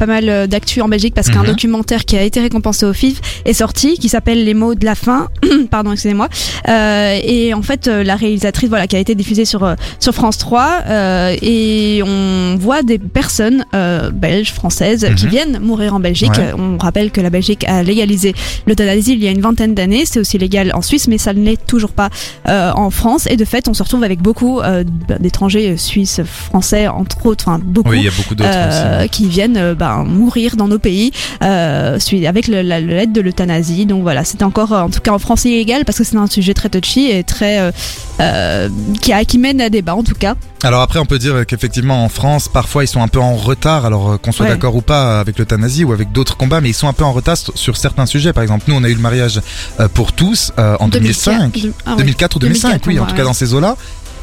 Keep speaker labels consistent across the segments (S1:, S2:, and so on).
S1: pas mal euh, d'actu en Belgique parce qu'un
S2: Mhm.
S1: documentaire qui a été récompensé au FIF est sorti, qui s'appelle Les mots de la fin. Pardon, excusez-moi. Euh, et en fait, euh, la réalisatrice, voilà, qui a été diffusée sur euh, sur France 3, euh, et on voit des personnes euh, belges, françaises, qui
S2: Mhm.
S1: viennent mourir en Belgique.
S2: Ouais.
S1: On rappelle que la Belgique a légalisé l'euthanasie il y a une vingtaine d'années. C'est aussi légal en Suisse, mais ça ne l'est toujours pas euh, en France. Et de fait, on se retrouve avec beaucoup euh, d'étrangers suisses, français, entre autres, enfin beaucoup.
S2: Oui, il y a beaucoup d'autres
S1: euh, qui viennent euh, ben, mourir dans nos pays euh, avec l'aide de l'euthanasie. Donc voilà, c'était encore, euh, en tout cas en France, illégal parce que c'est un sujet très touchy et très euh, qui, a, qui mène à débat en tout cas.
S2: Alors après, on peut dire qu'effectivement en France, parfois ils sont un peu en retard, alors qu'on soit
S1: Ouais.
S2: d'accord ou pas avec l'euthanasie ou avec d'autres combats, mais ils sont un peu en retard sur- certains sujets. Par exemple, nous, on a eu le mariage pour tous euh, en 2005,
S1: 2004, ah ouais.
S2: 2004 ou 2005,
S1: 2004,
S2: oui, en tout cas dans ces eaux-là.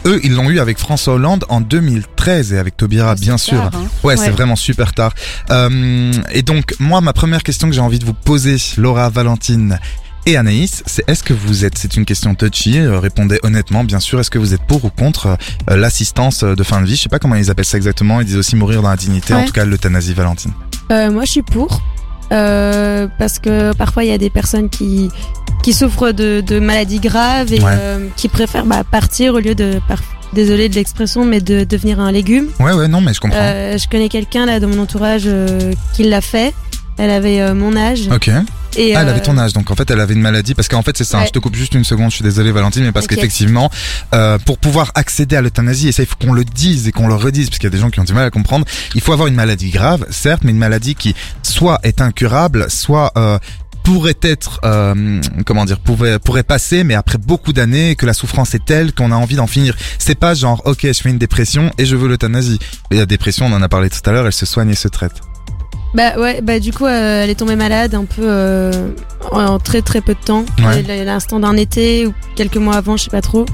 S2: Eux, ils l'ont eu avec François Hollande en 2013 et avec Taubira, bien sûr.
S3: Tard, hein.
S2: Ouais, c'est
S1: Ouais.
S2: vraiment super tard. Euh, et donc, moi, ma première question que j'ai envie de vous poser, Laura, Valentine et Anaïs, c'est est-ce que vous êtes, c'est une question touchy, euh, répondez honnêtement, bien sûr, est-ce que vous êtes pour ou contre euh, l'assistance de fin de vie? Je sais pas comment ils appellent ça exactement, ils disent aussi mourir dans la dignité, en tout cas l'euthanasie, Valentine.
S4: Euh, moi, je suis pour. Euh, parce que parfois, il y a des personnes qui, qui souffrent de, de maladies graves et
S2: Ouais.
S4: euh, qui préfèrent bah, partir au lieu de... Par... Désolée de l'expression, mais de devenir un légume.
S2: Ouais, ouais, non, mais je comprends.
S4: Euh, je connais quelqu'un là dans mon entourage euh, qui l'a fait. Elle avait mon âge.
S2: Ok.
S4: Et,
S2: Ah, elle avait ton âge, donc en fait elle avait une maladie, parce qu'en fait c'est ça, hein,
S4: Ouais.
S2: je te coupe juste une seconde, je suis désolé Valentine, mais parce qu'effectivement, euh, pour pouvoir accéder à l'euthanasie, et ça il faut qu'on le dise et qu'on le redise, parce qu'il y a des gens qui ont du mal à comprendre, il faut avoir une maladie grave, certes, mais une maladie qui soit est incurable, soit... Euh, pourrait être, euh, comment dire, pourrait, pourrait passer, mais après beaucoup d'années, que la souffrance est telle qu'on a envie d'en finir. C'est pas genre, ok, je fais une dépression et je veux l'euthanasie. La dépression, on en a parlé tout à l'heure, elle se soigne et se traite.
S4: Bah ouais, bah du coup, euh, elle est tombée malade un peu euh, en, très très peu de temps,
S2: Ouais.
S4: l'instant d'un été ou quelques mois avant, je sais pas trop.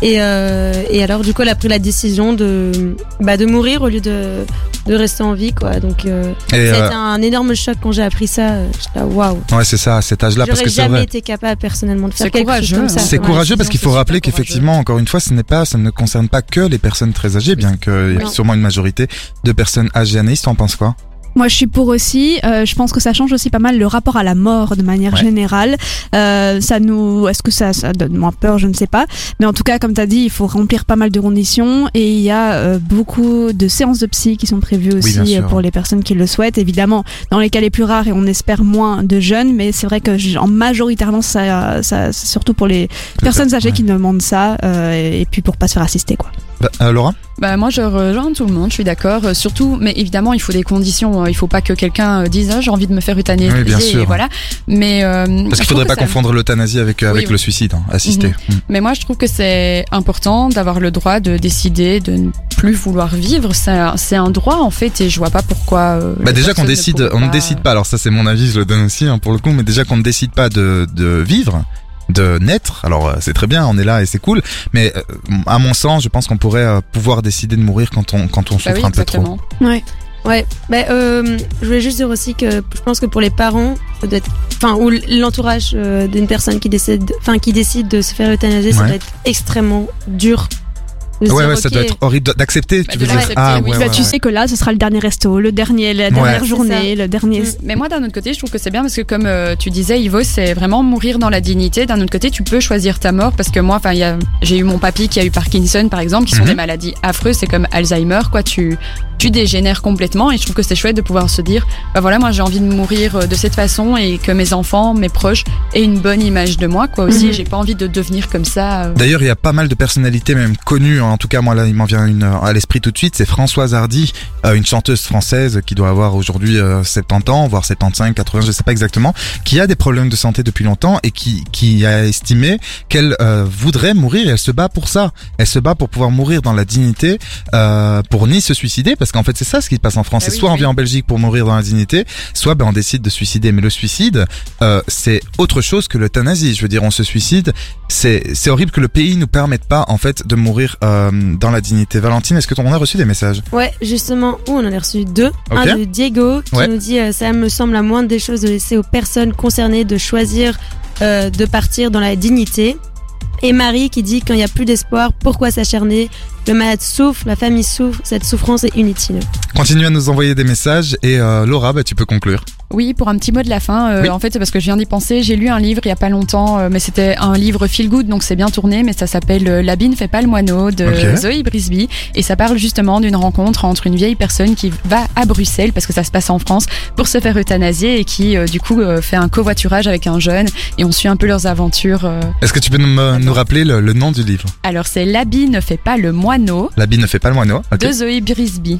S4: Et, euh, et alors du coup, elle a pris la décision de bah, de mourir au lieu de de rester en vie, quoi. Donc euh, a
S2: euh,
S4: été un énorme choc quand j'ai appris ça. euh, J'étais là, waouh.
S2: ouais, c'est ça, à cet âge-là, parce
S4: J'aurais
S2: que c'est
S4: jamais
S2: vrai.
S4: été capable personnellement de faire
S3: C'est
S4: quelque
S3: courageux,
S4: chose comme ça.
S3: hein.
S2: C'est courageux parce qu'il faut rappeler qu'effectivement, encore une fois, ce n'est pas, ça ne concerne pas que les personnes très âgées, bien qu'il y ait sûrement une majorité de personnes âgées. Anaïs, t'en penses quoi
S1: Moi, je suis pour aussi. Euh, je pense que ça change aussi pas mal le rapport à la mort de manière
S2: Ouais.
S1: générale. Euh, ça nous, est-ce que ça, ça donne moins peur? Je ne sais pas. Mais en tout cas, comme tu as dit, il faut remplir pas mal de conditions et il y a euh, beaucoup de séances de psy qui sont prévues aussi euh, pour les personnes qui le souhaitent. Évidemment, dans les cas les plus rares et on espère moins de jeunes, mais c'est vrai que en majoritairement, ça, ça surtout pour les personnes âgées
S2: ouais.
S1: qui demandent ça euh, et, et puis pour pas se faire assister quoi.
S2: Bah, euh, Laura
S3: Bah moi je rejoins tout le monde, je suis d'accord. Euh, surtout, mais évidemment il faut des conditions. Euh, Il faut pas que quelqu'un euh, dise ah, j'ai envie de me faire euthanasier.
S2: Oui, bien sûr.
S3: et voilà. Mais
S2: Parce qu'il faudrait pas
S3: ça-
S2: confondre l'euthanasie avec,
S3: Oui,
S2: avec
S3: oui.
S2: le suicide, hein, assisté. Mm.
S3: Mais moi je trouve que c'est important d'avoir le droit de décider de ne plus vouloir vivre. C'est un, droit en fait et je vois pas pourquoi.
S2: Bah déjà qu'on décide, on ne
S3: pas-
S2: décide pas. Alors ça c'est mon avis, je le donne aussi hein, pour le coup, mais déjà qu'on ne décide pas de, de vivre, de naître. Alors euh, c'est très bien, on est là et c'est cool. Mais euh, à mon sens, je pense qu'on pourrait euh, pouvoir décider de mourir quand on quand on
S3: Bah
S2: souffre
S3: oui,
S2: un peu trop.
S3: exactement.
S1: Ouais.
S4: Ouais, bah, euh, je voulais juste dire aussi que je pense que pour les parents, ça doit être, enfin, ou l'entourage euh, d'une personne qui décide, enfin, qui décide de se faire euthanasier, ça doit être extrêmement dur.
S2: Ouais
S4: dire,
S2: ouais, ça doit être horrible d'accepter.
S3: Bah,
S2: tu veux dire ah
S3: oui.
S2: ouais,
S1: bah,
S2: ouais,
S1: tu
S2: ouais.
S1: sais que là, ce sera le dernier resto, le dernier, la dernière journée, le dernier.
S4: Mm.
S3: Mais moi, d'un autre côté, je trouve que c'est bien parce que, comme euh, tu disais, Ivo, c'est vraiment mourir dans la dignité. D'un autre côté, tu peux choisir ta mort parce que moi, enfin, il y a, j'ai eu mon papy qui a eu Parkinson, par exemple, qui sont
S2: Mhm.
S3: des maladies affreuses. C'est comme Alzheimer, quoi. Tu, tu dégénères complètement et je trouve que c'est chouette de pouvoir se dire, bah voilà, moi, j'ai envie de mourir euh, de cette façon et que mes enfants, mes proches aient une bonne image de moi, quoi. Aussi,
S1: Mhm.
S3: j'ai pas envie de devenir comme ça. euh.
S2: D'ailleurs, il y a pas mal de personnalités même connues. hein. En tout cas, moi là, il m'en vient une euh, à l'esprit tout de suite. C'est Françoise Hardy, euh, une chanteuse française qui doit avoir aujourd'hui euh, 70 ans, voire 75, 80, je sais pas exactement, qui a des problèmes de santé depuis longtemps et qui qui a estimé qu'elle euh, voudrait mourir. Et elle se bat pour ça. Elle se bat pour pouvoir mourir dans la dignité, euh, pour ni se suicider, parce qu'en fait c'est ça ce qui se passe en France. C'est
S3: oui,
S2: soit on vient en Belgique pour mourir dans la dignité, soit ben on décide de suicider. Mais le suicide, euh, c'est autre chose que l'euthanasie. Je veux dire, on se suicide c'est c'est horrible que le pays nous permette pas en fait de mourir euh, dans la dignité. Valentine, est-ce que on a reçu des messages
S4: Ouais, justement, où on en a reçu deux. Un de Diego qui
S2: Ouais.
S4: nous dit euh, ça me semble la moindre des choses de laisser aux personnes concernées de choisir euh, de partir dans la dignité. Et Marie qui dit quand il n'y a plus d'espoir, pourquoi s'acharner le malade souffre, la famille souffre, cette souffrance est inutile.
S2: Continue à nous envoyer des messages et euh, Laura, bah, tu peux conclure.
S3: Oui, pour un petit mot de la fin. euh,
S2: Oui.
S3: En fait, c'est parce que je viens d'y penser. J'ai lu un livre il y a pas longtemps, euh, mais c'était un livre feel good, donc c'est bien tourné. Mais ça s'appelle euh, L'habit ne fait pas le moineau de
S2: Ok.
S3: Zoe Brisby, et ça parle justement d'une rencontre entre une vieille personne qui va à Bruxelles parce que ça se passe en France pour se faire euthanasier et qui euh, du coup euh, fait un covoiturage avec un jeune et on suit un peu leurs aventures. euh.
S2: Est-ce que tu peux nous rappeler le, le nom du livre?
S3: Alors c'est L'habit ne fait pas le moineau
S2: L'habit ne fait pas le moineau.
S3: De Zoe Brisby.